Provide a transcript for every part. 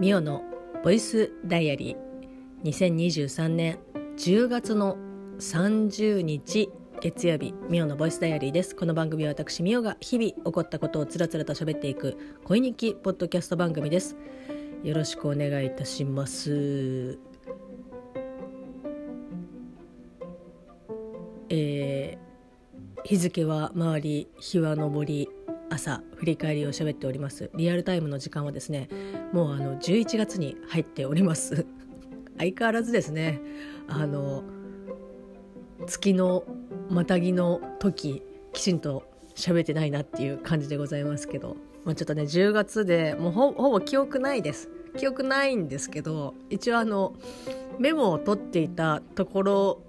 ミオのボイスダイアリー。2023年10月の30日月曜日ミオのボイスダイアリーです。この番組は私ミオが日々起こったことをつらつらと喋っていく恋日記ポッドキャスト番組です。よろしくお願いいたします。えー、日付は回り日は昇り朝振り返りを喋っております。リアルタイムの時間はですねもうあの11月に入っております。相変わらずですね。あの月のまたぎの時きちんと喋ってないなっていう感じでございますけど、まあ、ちょっとね10月でもうほぼ記憶ないです。記憶ないんですけど一応あのメモを取っていたところ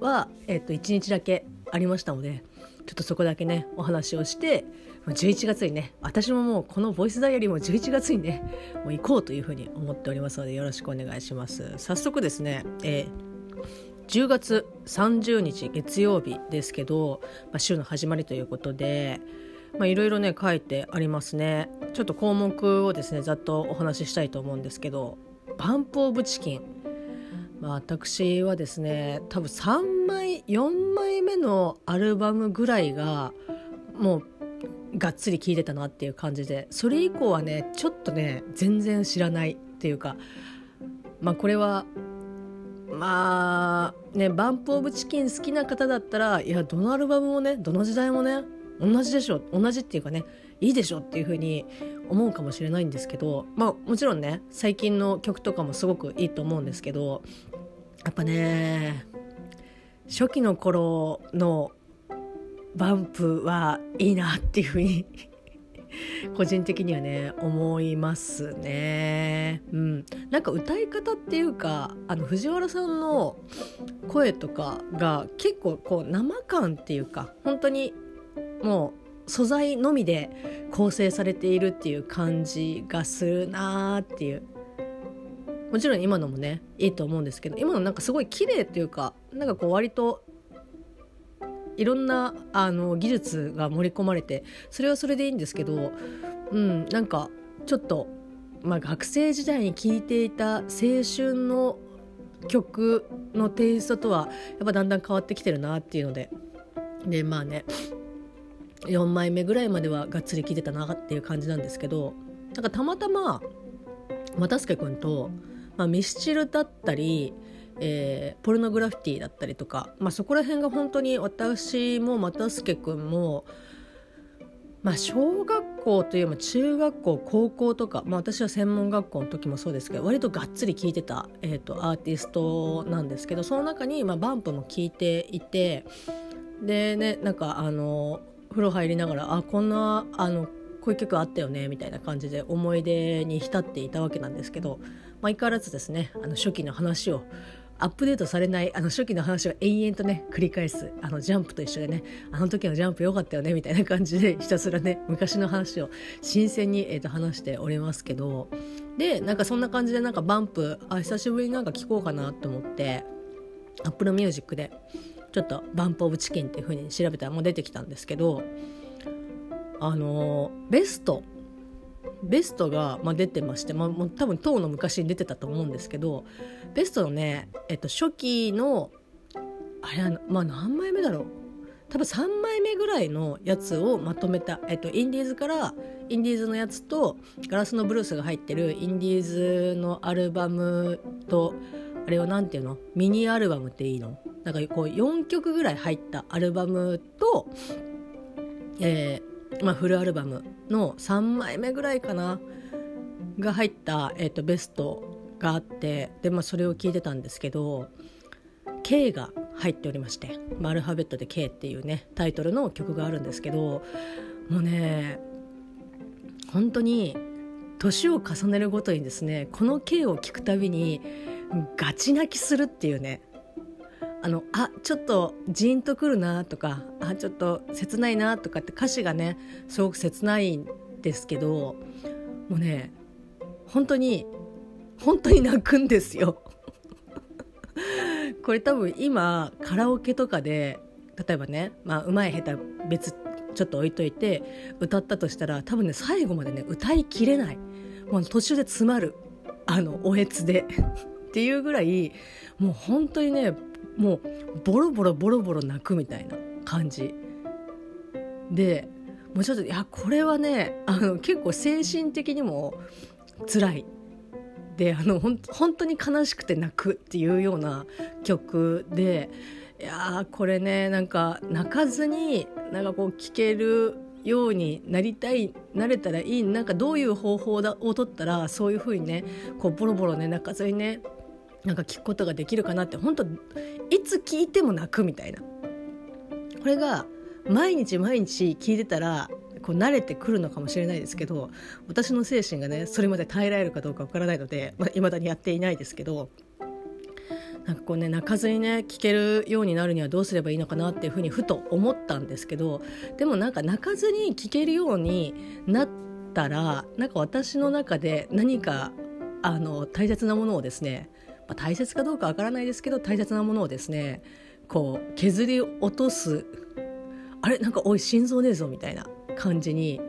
は、えっと、1日だけありましたのでちょっとそこだけねお話をして11月にね私ももうこのボイスダイアリーも11月にねもう行こうというふうに思っておりますのでよろしくお願いします。早速ですね、えー、10月30日月曜日ですけど、まあ、週の始まりということでいろいろね書いてありますね。ちょっと項目をですねざっとお話ししたいと思うんですけどバンプ・オブ・チキン。まあ、私はですね多分3枚4枚目のアルバムぐらいがもうがっつり聴いてたなっていう感じでそれ以降はねちょっとね全然知らないっていうかまあこれはまあねバンプ・オブ・チキン好きな方だったらいやどのアルバムもねどの時代もね同じでしょ同じっていうかねいいでしょっていう風に思うかもしれないんですけどまあもちろんね最近の曲とかもすごくいいと思うんですけどやっぱね初期の頃のバンプはいいなっていうふうに 個人的にはね思いますね。うん、なんか歌い方っていうかあの藤原さんの声とかが結構こう生感っていうか本当にもう素材のみで構成されているっていう感じがするなーっていうもちろん今のもねいいと思うんですけど今のなんかすごい綺麗っていうかなんかこう割といろんなあの技術が盛り込まれてそれはそれでいいんですけど、うん、なんかちょっと、まあ、学生時代に聴いていた青春の曲のテイストとはやっぱだんだん変わってきてるなっていうので。でまあね4枚目ぐらいまではがっつり聴いてたなっていう感じなんですけどなんかたまたま又助君と、まあ、ミスチルだったりえー、ポルノグラフィティだったりとか、まあ、そこら辺が本当に私も又助君も、まあ、小学校というよりも中学校高校とか、まあ、私は専門学校の時もそうですけど割とがっつり聴いてた、えーと、アーティストなんですけどその中に、まあ、バンプも聴いていてでねなんかあの風呂入りながらあこんなあのこういう曲あったよねみたいな感じで思い出に浸っていたわけなんですけど、まあ、相変わらずですねあの初期の話をアップデートされないあの初期の話を延々とね繰り返す。あのジャンプと一緒でね。あの時のジャンプ良かったよねみたいな感じで ひたすらね昔の話を新鮮に、えー、と話しておりますけど。でなんかそんな感じでなんかバンプあ久しぶりになんか聞こうかなと思ってApple Music でちょっと BUMP OF CHICKEN っていう風に調べたらもう出てきたんですけどあのベストベストが、まあ、出てまして、まあ、もう多分とうの昔に出てたと思うんですけどベストのね、えっと、初期のあれは、まあ、何枚目だろう？多分3枚目ぐらいのやつをまとめた、えっと、インディーズからインディーズのやつとガラスのブルースが入ってるインディーズのアルバムとあれは何ていうの？ミニアルバムっていいの？なんかこう4曲ぐらい入ったアルバムと、えまあ、フルアルバムの3枚目ぐらいかなが入った、えーと、ベストがあってで、まあ、それを聞いてたんですけど K が入っておりまして「アルファベットで K」っていうねタイトルの曲があるんですけどもうね本当に年を重ねるごとにですねこの K を聞くたびにガチ泣きするっていうねあのあちょっとジーンとくるなとかあちょっと切ないなとかって歌詞がねすごく切ないんですけどもうね本当に本当に泣くんですよ。これ多分今カラオケとかで例えばね、まあ、うまい下手別ちょっと置いといて歌ったとしたら多分ね最後までね歌いきれない。もう途中で詰まる。あのおえつで。っていうぐらいもう本当にねもうボロボロボロボロ泣くみたいな感じ。でもうちょっといやこれはねあの結構精神的にも辛い。であのほん本当に悲しくて泣くっていうような曲でいやこれねなんか泣かずになんかこう聴けるようになりたいなれたらいいなんかどういう方法だを取ったらそういうふうにねこうボロボロね泣かずにねなんか聞くことができるかなって本当いつ聞いても泣くみたいな。これが毎日毎日聞いてたらこう慣れてくるのかもしれないですけど私の精神がねそれまで耐えられるかどうかわからないのでいまあ、未だにやっていないですけどなんかこうね泣かずにね聞けるようになるにはどうすればいいのかなっていうふうにふと思ったんですけどでもなんか泣かずに聞けるようになったらなんか私の中で何かあの大切なものをですね、まあ、大切かどうかわからないですけど大切なものをですねこう削り落とす。あれ？なんかおい心臓ねえぞみたいな感じに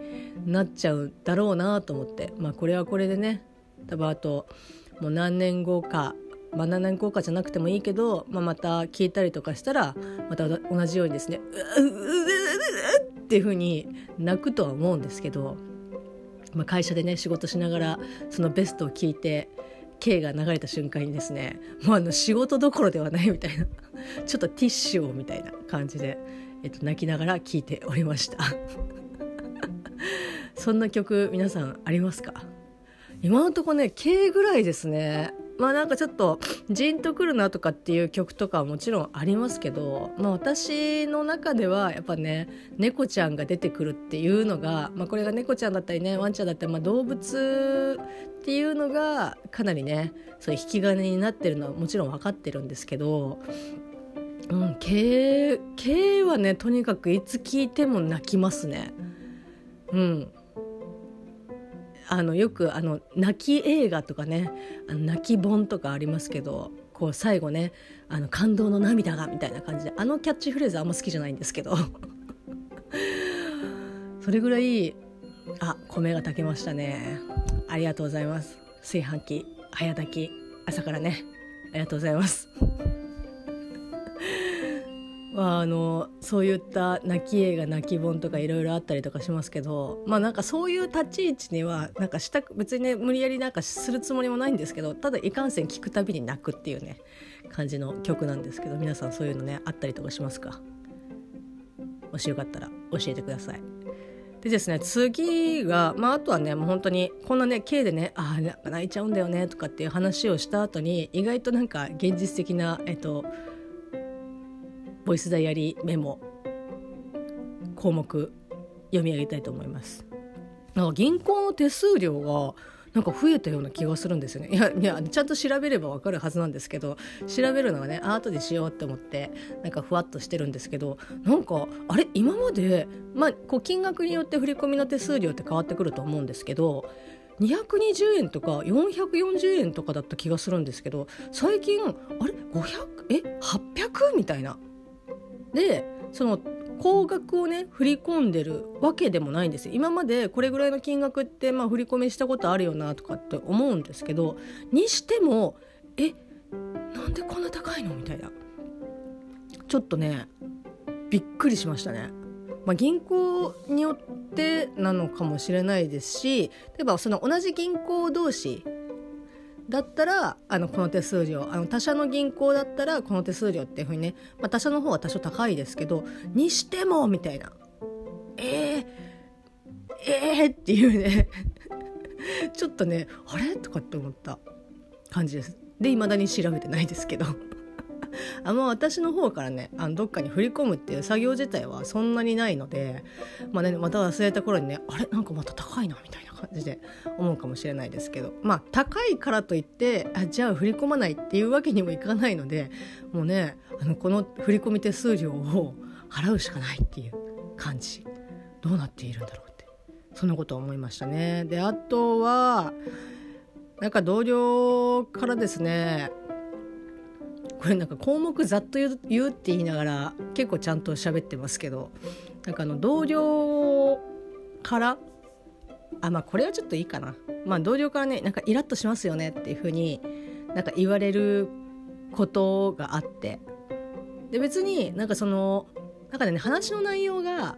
なっちゃうだろうなと思って。まあこれはこれでね。多分あともう何年後か。まあ、何年後かじゃなくてもいいけど、まあ、また聞いたりとかしたらまた同じようにですねうううううっていう風に泣くとは思うんですけど、まあ、会社でね仕事しながらそのベストを聞いて K が流れた瞬間にですねもうあの仕事どころではないみたいなちょっとティッシュをみたいな感じで、えっと、泣きながら聞いておりました。そんな曲皆さんありますか？今のとこね K ぐらいですね。まあなんかちょっとジンとくるなとかっていう曲とかはもちろんありますけど、まあ、私の中ではやっぱね猫ちゃんが出てくるっていうのが、まあ、これが猫ちゃんだったりねワンちゃんだったり、まあ、動物っていうのがかなりねそういう引き金になってるのはもちろん分かってるんですけどうん、K, K はねとにかくいつ聞いても泣きますね。うんあのよくあの泣き映画とかねあの泣き本とかありますけどこう最後ねあの感動の涙がみたいな感じであのキャッチフレーズあんま好きじゃないんですけど。それぐらいあ米が炊けましたね。ありがとうございます。炊飯器早炊き朝からね。ありがとうございます。あ、あのそういった泣き映画泣き本とかいろいろあったりとかしますけどまあなんかそういう立ち位置にはなんかした別にね無理やりなんかするつもりもないんですけどただいかんせん聞くたびに泣くっていうね感じの曲なんですけど皆さんそういうのねあったりとかしますか？もしよかったら教えてください。でですね次が、まあ、あとはねもう本当にこんなね K でねああ泣いちゃうんだよねとかっていう話をした後に意外となんか現実的なえっとボイスダイアリーメモ項目読み上げたいと思います。なんか銀行の手数料がなんか増えたような気がするんですよねいやいやちゃんと調べればわかるはずなんですけど調べるのはねアートでしようって思ってなんかふわっとしてるんですけどなんかあれ今までまあこう金額によって振り込みの手数料って変わってくると思うんですけど220円とか440円とかだった気がするんですけど最近あれ500え800みたいなでその高額をね振り込んでるわけでもないんですよ。今までこれぐらいの金額ってまあ振り込みしたことあるよなとかって思うんですけどにしてもえなんでこんな高いの？みたいな。ちょっとねびっくりしましたね。まあ、銀行によってなのかもしれないですし例えばその同じ銀行同士だったらあのこの手数料あの他社の銀行だったらこの手数料っていうふうにね、まあ、他社の方は多少高いですけどにしてもみたいな。えー、えー、っていうね。ちょっとねあれ？とかって思った。感じです。で未だに調べてないですけど。あんま私の方からねあのどっかに振り込むっていう作業自体はそんなにないので、まあね、また忘れた頃にねあれ？なんかまた高いなみたいな。感じで思うかもしれないですけど。まあ高いからといってあじゃあ振り込まないっていうわけにもいかないのでもうねあのこの振込手数料を払うしかないっていう感じ。どうなっているんだろうって。そんなこと思いましたね。であとはなんか同僚からですねこれなんか項目ざっと言うって言いながら結構ちゃんと喋ってますけどなんかあの同僚からあまあこれはちょっといいかな。まあ同僚からねなんかイラッとしますよねっていうふうになんか言われることがあって。で別になんかそのなんかね話の内容が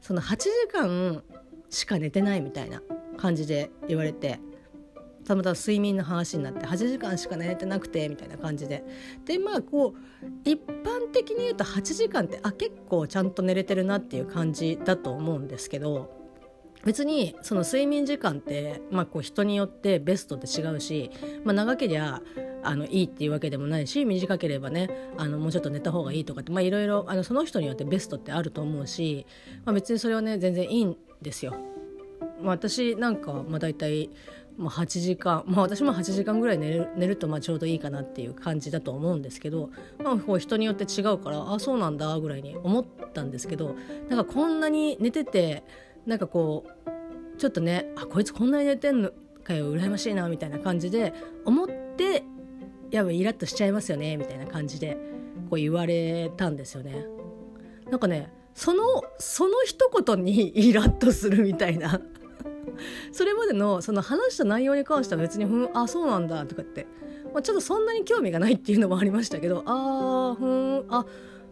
その8時間しか寝てないみたいな感じで言われてたまたま睡眠の話になって8時間しか寝てなくてみたいな感じで。でまあこう一般的に言うと8時間ってあ結構ちゃんと寝れてるなっていう感じだと思うんですけど別にその睡眠時間って、まあ、こう人によってベストって違うし、まあ、長けりゃあのいいっていうわけでもないし短ければねあのもうちょっと寝た方がいいとかっていろいろその人によってベストってあると思うし、まあ、別にそれはね全然いいんですよ。まあ、私なんかまあ大体まあ、8時間、まあ、私も8時間ぐらい寝る寝るとまあちょうどいいかなっていう感じだと思うんですけど、まあ、こう人によって違うからあそうなんだぐらいに思ったんですけどなんかこんなに寝ててなんかこうちょっとねあこいつこんなに寝てんのかよ羨ましいなみたいな感じで思ってやばいイラッとしちゃいますよねみたいな感じでこう言われたんですよね。なんかねそのその一言にイラッとするみたいなそれまでのその話した内容に関しては別に「ふんあそうなんだ」とかって、まあ、ちょっとそんなに興味がないっていうのもありましたけど「あーふんあ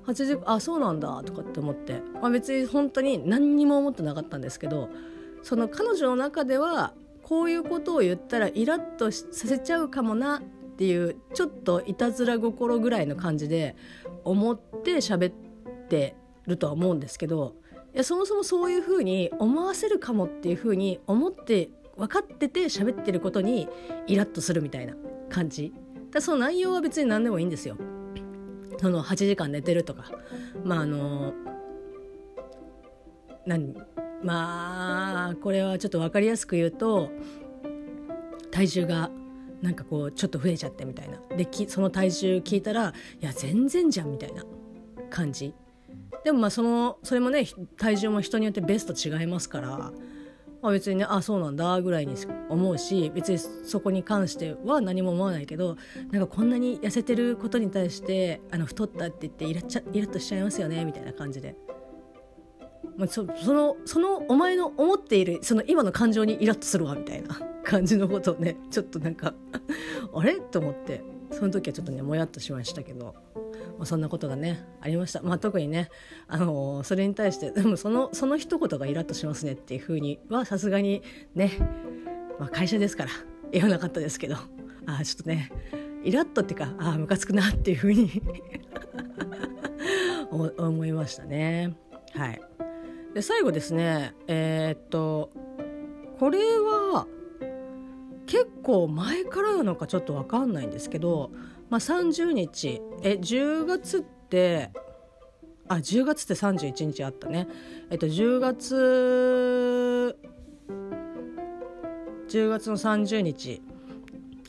8時あそうなんだ」とかって思って、まあ、別に本当に何にも思ってなかったんですけどその彼女の中ではこういうことを言ったらイラッとさせちゃうかもなっていうちょっといたずら心ぐらいの感じで思って喋ってるとは思うんですけどいやそもそもそういうふうに思わせるかもっていうふうに思って分かってて喋ってることにイラッとするみたいな感じ。だその内容は別に何でもいいんですよ。その8時間寝てるとか。まああの何？まあこれはちょっと分かりやすく言うと体重がなんかこうちょっと増えちゃってみたいな。でその体重聞いたらいや全然じゃんみたいな感じ。でもまあそのそれもね体重も人によってベスト違いますから、まあ、別にねあそうなんだぐらいに思うし別にそこに関しては何も思わないけどなんかこんなに痩せてることに対してあの太ったって言ってイラッちゃイラッとしちゃいますよねみたいな感じで。まあ、そそのそのお前の思っているその今の感情にイラッとするわみたいな感じのことをねちょっとなんか あれ？と思ってその時はちょっとねもやっとしましたけどまあ、そんなことがねありました、まあ、特にね、あのー、それに対してでもそのその一言がイラッとしますねっていうふうにはさすがにね、まあ、会社ですから言わなかったですけどあちょっとねイラッとっていうかあムカつくなっていうふうに 思いましたね。はい、で最後ですねえー、っとこれは結構前からなのかちょっと分かんないんですけどまあ、30日。え10月ってあ10月って31日あったね。えっと10月10月の30日、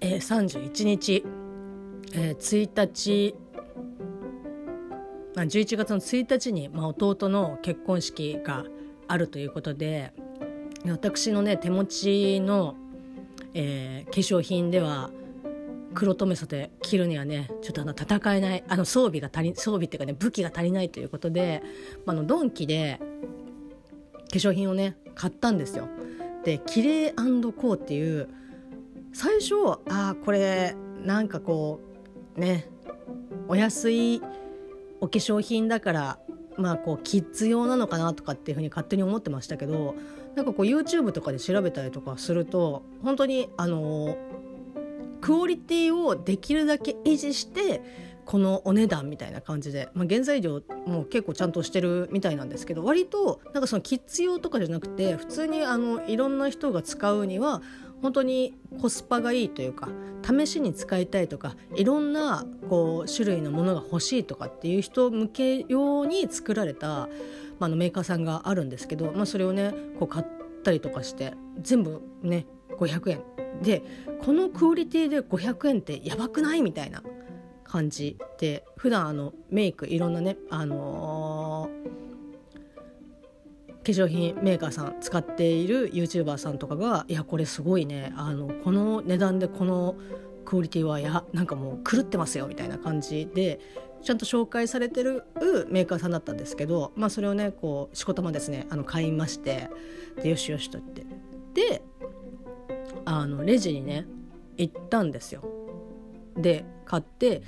えー、31日、えー、1日11月の1日に、まあ、弟の結婚式があるということで私のね手持ちの、えー、化粧品では黒留め袖着るにはねちょっとあの戦えないあの装備が足り装備っていうかね武器が足りないということで、まあ、のドンキで化粧品をね買ったんですよ。でキレイコーっていう最初ああこれなんかこうねお安いお化粧品だからまあこうキッズ用なのかなとかっていうふうに勝手に思ってましたけどなんかこう YouTube とかで調べたりとかすると本当にあのクオリティをできるだけ維持してこのお値段みたいな感じで、まあ、原材料も結構ちゃんとしてるみたいなんですけど割となんかそのキッズ用とかじゃなくて普通にあのいろんな人が使うには本当にコスパがいいというか試しに使いたいとかいろんなこう種類のものが欲しいとかっていう人向け用に作られた、まあ、のメーカーさんがあるんですけど、まあ、それをねこう買ったりとかして全部ね500円。でこのクオリティで500円ってやばくない？みたいな感じで普段あのメイクいろんなねあのー、化粧品メーカーさん使っている YouTuber さんとかがいやこれすごいね。あのこの値段でこのクオリティはやなんかもう狂ってますよ。みたいな感じでちゃんと紹介されてるメーカーさんだったんですけど、まあ、それをねこうしこたまですねあの買いましてでよしよしと言って。であのレジにね行ったんですよ。で買って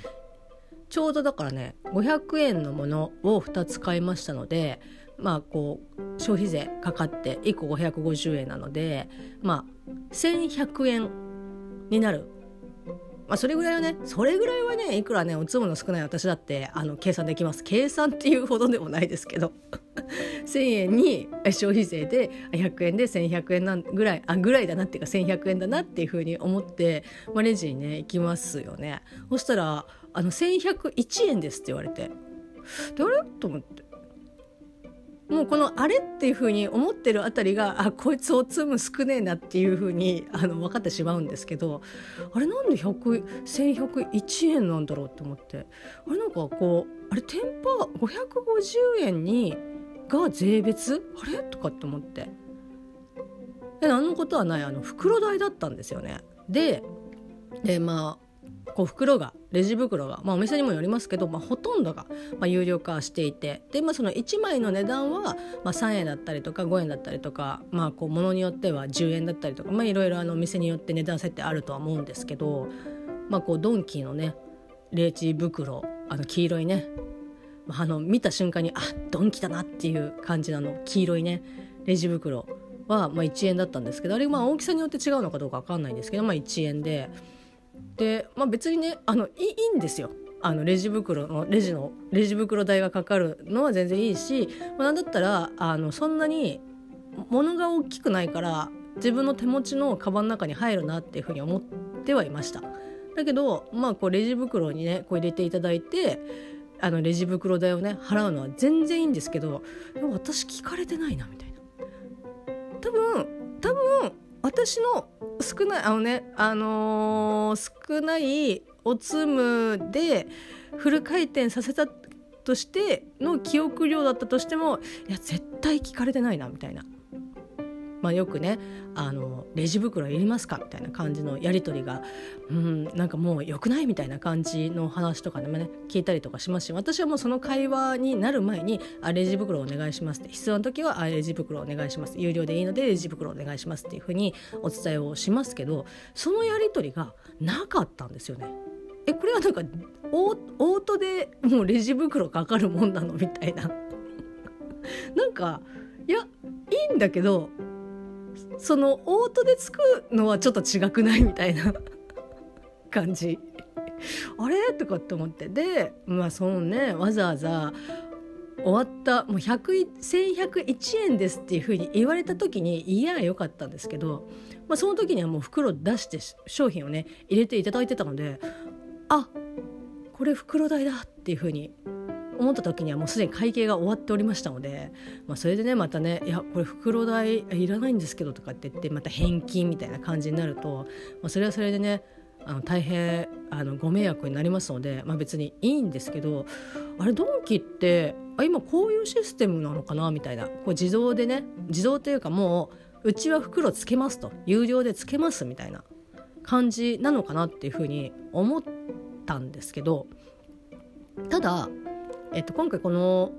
ちょうどだからね500円のものを2つ買いましたのでまあこう消費税かかって1個550円なのでまあ1100円になるまあ、それぐらいはねそれぐらいはねいくらねおつむの少ない私だってあの計算できます。計算っていうほどでもないですけど。1,000円に消費税で100円で1,100円なんぐらいあぐらいだなっていうか1,100円だなっていうふうに思って、まあ、レジにね行きますよね。そしたらあの1,101円ですって言われて。であれ？と思って。もうこのあれっていうふうに思ってるあたりがあこいつおつむ少ねえなっていうふうにあの分かってしまうんですけどあれなんで1101円なんだろうって思って。あれなんかこうあれ天パ550円にが税別？あれ？とかって思って。で何のことはないあの袋代だったんですよね。ででまあこう袋がレジ袋が、まあ、お店にもよりますけど、まあ、ほとんどが、まあ、有料化していてで、まあ、その1枚の値段は、まあ、3円だったりとか5円だったりとか、まあ、こう物によっては10円だったりとか、まあ、いろいろあのお店によって値段設定あるとは思うんですけど、まあ、こうドンキーのねレジ袋あの黄色いねあの見た瞬間にあドンキだなっていう感じなの黄色いねレジ袋は、まあ、1円だったんですけどあれまあ大きさによって違うのかどうか分かんないんですけど、まあ、1円で。で、まあ、別にねあのいいんですよあのレジ袋のレジのレジ袋代がかかるのは全然いいし、まあ、なんだったらあのそんなに物が大きくないから自分の手持ちのカバンの中に入るなっていうふうに思ってはいました。だけどまあこうレジ袋にねこう入れていただいてあのレジ袋代をね払うのは全然いいんですけど私聞かれてないなみたいな。多分多分私の少ないあのねあのー、少ないおつむでフル回転させたとしての記憶量だったとしてもいや絶対聞かれてないなみたいな。まあ、よくねあのレジ袋いりますかみたいな感じのやり取りが、うん、なんかもう良くないみたいな感じの話とかでもね聞いたりとかしますし私はもうその会話になる前に「あレジ袋お願いします」って必要な時は「あレジ袋お願いします」有料でいいのでレジ袋お願いしますっていうふうにお伝えをしますけどそのやり取りがなかったんですよね。えこれはなんかオートでもうレジ袋かかるもんなの？みたいな。なんかいやいいんだけどそのオートでつくのはちょっと違くないみたいな。感じ。あれ？とかって思って。でまあそのね。わざわざ終わった。もう1101円ですっていうふうに言われた時にいやよかったんですけど、まあ、その時にはもう袋出して商品をね入れていただいてたのであこれ袋代だっていうふうに思った時にはもうすでに会計が終わっておりましたので、まあ、それでねまたね「いやこれ袋代いらないんですけど」とかって言ってまた返金みたいな感じになると、まあ、それはそれでねあの大変あのご迷惑になりますので、まあ、別にいいんですけどあれドンキってあ今こういうシステムなのかなみたいなこう自動でね自動というかもううちは袋つけますと有料でつけますみたいな感じなのかなっていうふうに思ったんですけどただえっと、今回この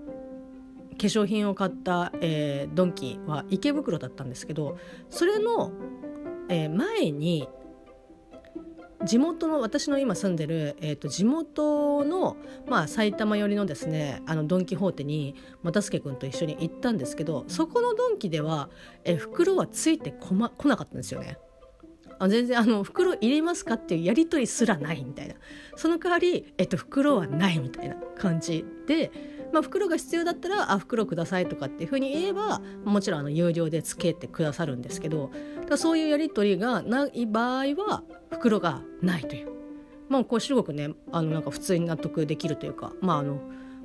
化粧品を買った、えー、ドンキは池袋だったんですけどそれの、えー、前に地元の私の今住んでる、えーと、地元の、まあ、埼玉寄りのですねあのドン・キホーテに又助君と一緒に行ったんですけどそこのドンキでは、えー、袋はついてこ、ま、来なかったんですよね。あ全然あの袋入れますかっていうやり取りすらないみたいな。その代わり、えっと、袋はないみたいな感じで、まあ、袋が必要だったら「あ袋ください」とかっていうふうに言えばもちろんあの有料でつけてくださるんですけどだそういうやり取りがない場合は袋がないという。まあ、こうすごくねあのなんか普通に納得できるというか、まあ、あの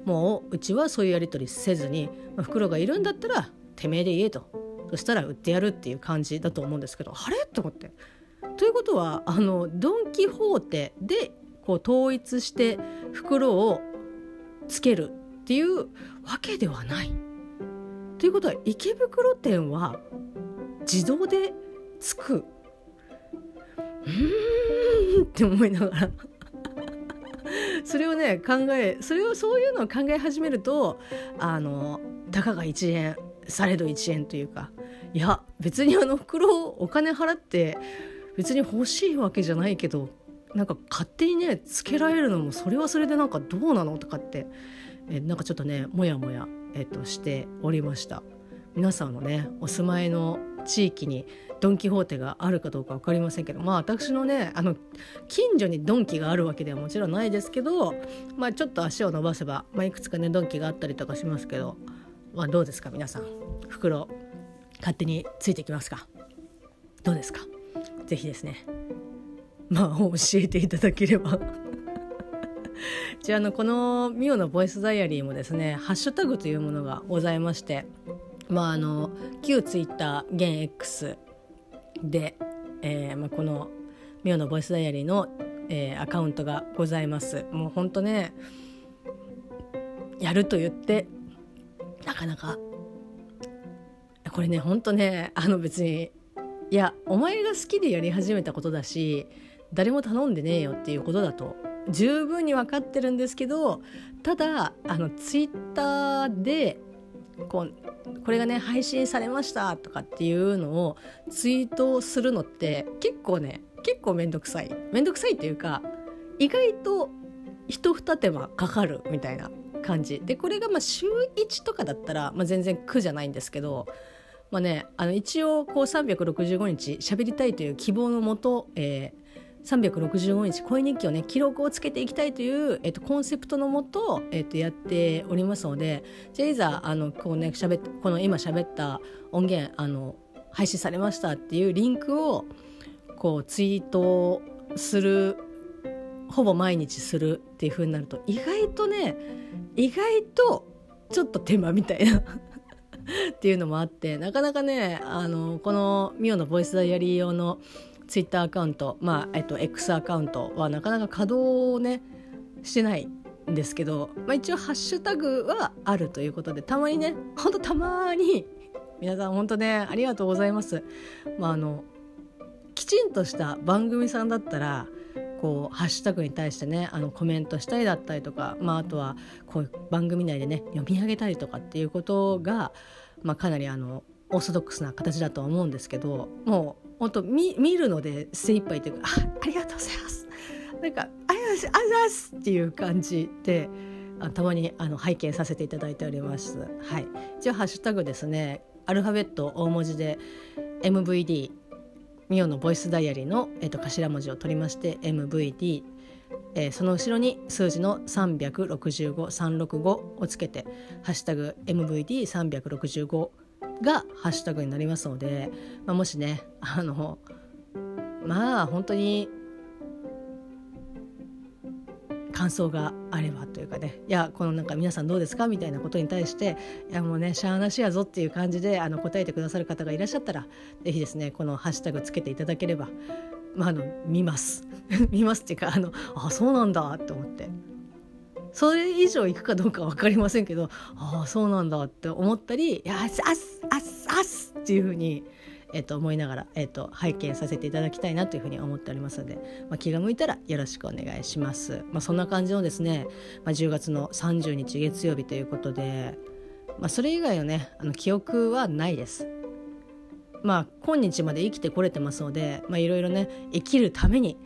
もううちはそういうやり取りせずに、まあ、袋がいるんだったらてめえで言えと。そしたら売ってやるっていう感じだと思うんですけどあれ？と思って。ということはあのドン・キホーテでこう統一して袋をつけるっていうわけではない。ということは池袋店は自動でつく。うーんって思いながら。それをね考えそれをそういうのを考え始めるとあのたかが1円されど1円というか。いや別にあの袋をお金払って別に欲しいわけじゃないけどなんか勝手にねつけられるのもそれはそれでなんかどうなのとかってえなんかちょっとねモヤモヤ、えっと、しておりました。皆さんのねお住まいの地域にドン・キホーテがあるかどうか分かりませんけどまあ私のねあの近所にドンキがあるわけではもちろんないですけど、まあ、ちょっと足を伸ばせば、まあ、いくつかねドンキがあったりとかしますけど、まあ、どうですか皆さん？袋勝手についてきますか？どうですか？是非ですね。まあ教えていただければ。じゃあのこのミオのボイスダイアリーもですねハッシュタグというものがございましてまああの旧ツイッター現 X で、えーまあ、このミオのボイスダイアリーの、えー、アカウントがございます。もうほんとねやると言ってなかなかこれねほんとねあの別にいやお前が好きでやり始めたことだし誰も頼んでねえよっていうことだと十分に分かってるんですけどただあのツイッターでこうこれがね配信されましたとかっていうのをツイートするのって結構ね結構めんどくさい。めんどくさいっていうか意外と一二手間かかるみたいな感じ。でこれがまあ週1とかだったら、まあ、全然苦じゃないんですけどまあねあの一応こう365日喋りたいという希望のもと、えー、365日恋日記をね記録をつけていきたいという、えっと、コンセプトのもと、えっと、やっておりますのでじゃあいざあのこう、ね、しゃべこの今喋った音源あの配信されましたっていうリンクをこうツイートするほぼ毎日するっていう風になると意外とね意外とちょっと手間みたいな っていうのもあってなかなかねあのこのミオのボイスダイアリー用のツイッターアカウント、まあえっと、X アカウントはなかなか稼働をねしてないんですけど、まあ、一応ハッシュタグはあるということでたまにねほんとたまに皆さん本当ねありがとうございます。まあ、あのきちんとした番組さんだったらこうハッシュタグに対してねあのコメントしたりだったりとか、まあ、あとはこういう番組内でね読み上げたりとかっていうことが、まあ、かなりあのオーソドックスな形だとは思うんですけどもう本当見見るので精一杯というかあありがとうございますなんかありがとうございますっていう感じでたまにあの拝見させていただいております。はい、一応ハッシュタグですねアルファベット大文字で MVD ミオのボイスダイアリーの、えー、と頭文字を取りまして MVD えー、その後ろに数字の365365をつけて「ハッシュタグ #MVD365」がハッシュタグになりますので、まあ、もしねあのまあ本当に感想があればというかね。いやこのなんか皆さんどうですかみたいなことに対していやもうねしゃあなしやぞっていう感じであの答えてくださる方がいらっしゃったら是非ですねこのハッシュタグつけていただければ、まあ、あの見ます。見ますっていうかあのあそうなんだと思って。それ以上行くかどうか分かりませんけどああそうなんだって思ったり「あっあっすあっすあっす」っていうふうに、えっと、思いながら、えっと、拝見させていただきたいなというふうに思っておりますので、まあ、気が向いたらよろしくお願いします。まあ、そんな感じのですね、まあ、10月の30日月曜日ということで、まあ、それ以外のねあの記憶はないです。まあ今日まで生きてこれてますのでいろいろね生きるために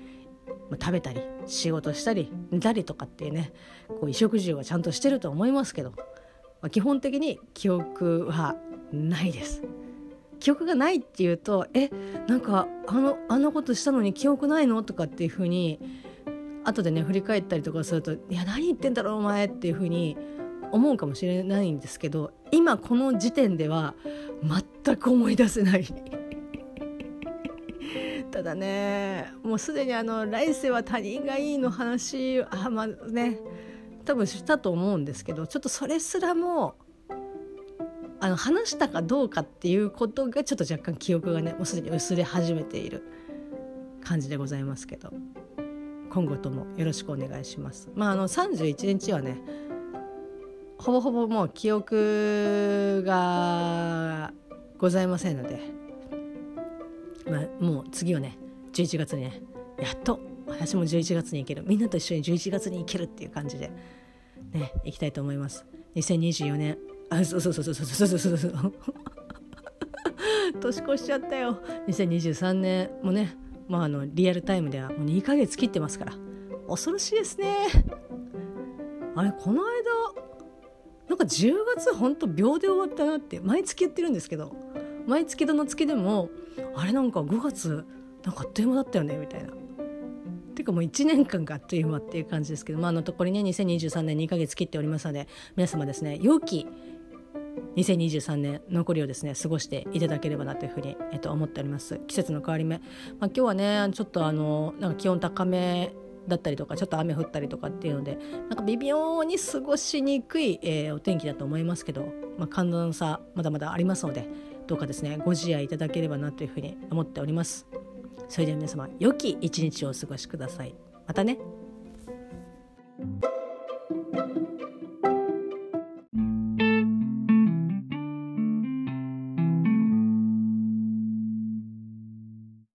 食べたり仕事したり寝たりとかっていうねこう衣食住はちゃんとしてると思いますけど、まあ、基本的に記憶はないです。記憶がないっていうとえなんかあのあんなことしたのに記憶ないの？とかっていうふうに後でね振り返ったりとかすると「いや何言ってんだろうお前」っていうふうに思うかもしれないんですけど今この時点では全く思い出せない。ただねもうすでにあの来世は他人がいいの話あまあね多分したと思うんですけどちょっとそれすらもあの話したかどうかっていうことがちょっと若干記憶がねもうすでに薄れ始めている感じでございますけど。今後ともよろしくお願いします。まああの31日はねほぼほぼもう記憶がございませんのでまあ、もう次はね11月にねやっと私も11月に行ける。みんなと一緒に11月に行けるっていう感じでね行きたいと思います。2024年あそうそうそうそうそうそうそうそう 年越しちゃったよ。2023年もねまああのリアルタイムではもう2ヶ月切ってますから。恐ろしいですね。あれこの間なんか10月ほんと秒で終わったなって毎月言ってるんですけど。毎月どの月でもあれなんか5月なんかあっという間だったよねみたいな。ていうかもう1年間があっという間っていう感じですけど、まあ、あのところにね2023年2ヶ月切っておりますので皆様ですね良き2023年残りをですね過ごしていただければなというふうに、えっと、思っております。季節の変わり目、まあ、今日はねちょっとあのなんか気温高めだったりとかちょっと雨降ったりとかっていうのでなんか微妙に過ごしにくい、えー、お天気だと思いますけど、まあ、寒暖差まだまだありますのでどうかですねご自愛いただければなというふうに思っております。それでは皆様良き一日をお過ごしください。またね。